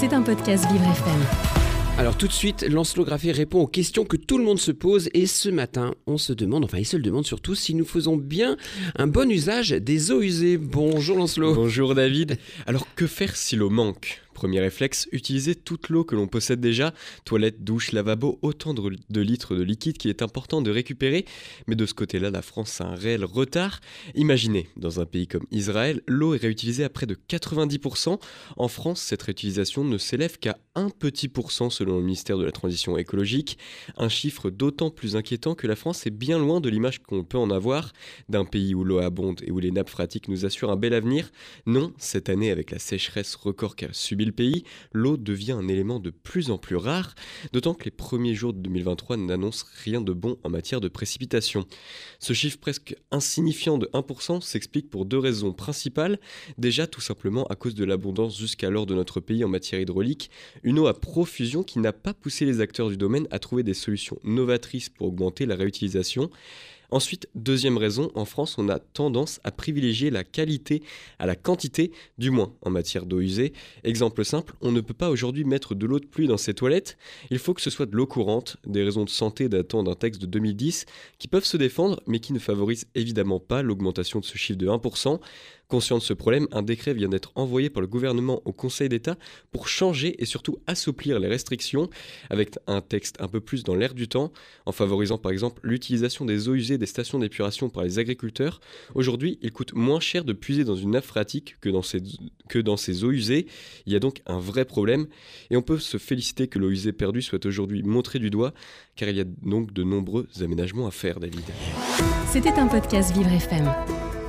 C'est un podcast Vivre FM. Alors tout de suite, Lancelot Graffé répond aux questions que tout le monde se pose et ce matin, on se demande, enfin il se le demande surtout, si nous faisons bien un bon usage des eaux usées. Bonjour Lancelot. Bonjour David. Alors que faire si l'eau manque? Premier réflexe, utiliser toute l'eau que l'on possède déjà, toilette, douche, lavabo, autant de, litres de liquide qui est important de récupérer. Mais de ce côté-là, la France a un réel retard. Imaginez, dans un pays comme Israël, l'eau est réutilisée à près de 90%. En France, cette réutilisation ne s'élève qu'à un petit pourcent selon le ministère de la Transition écologique. Un chiffre d'autant plus inquiétant que la France est bien loin de l'image qu'on peut en avoir d'un pays où l'eau abonde et où les nappes phréatiques nous assurent un bel avenir. Non, cette année, avec la sécheresse record qu'a pays, l'eau devient un élément de plus en plus rare, d'autant que les premiers jours de 2023 n'annoncent rien de bon en matière de précipitation. Ce chiffre presque insignifiant de 1% s'explique pour deux raisons principales. Déjà tout simplement à cause de l'abondance jusqu'alors de notre pays en matière hydraulique, une eau à profusion qui n'a pas poussé les acteurs du domaine à trouver des solutions novatrices pour augmenter la réutilisation. Ensuite, deuxième raison, en France, on a tendance à privilégier la qualité à la quantité, du moins en matière d'eau usée. Exemple simple, on ne peut pas aujourd'hui mettre de l'eau de pluie dans ses toilettes, il faut que ce soit de l'eau courante, des raisons de santé datant d'un texte de 2010, qui peuvent se défendre, mais qui ne favorisent évidemment pas l'augmentation de ce chiffre de 1%. Conscient de ce problème, un décret vient d'être envoyé par le gouvernement au Conseil d'État pour changer et surtout assouplir les restrictions avec un texte un peu plus dans l'air du temps, en favorisant par exemple l'utilisation des eaux usées des stations d'épuration par les agriculteurs. Aujourd'hui, il coûte moins cher de puiser dans une nappe phréatique que dans, ces, que dans ces eaux usées. Il y a donc un vrai problème et on peut se féliciter que l'eau usée perdue soit aujourd'hui montrée du doigt car il y a donc de nombreux aménagements à faire, David. C'était un podcast Vivre FM.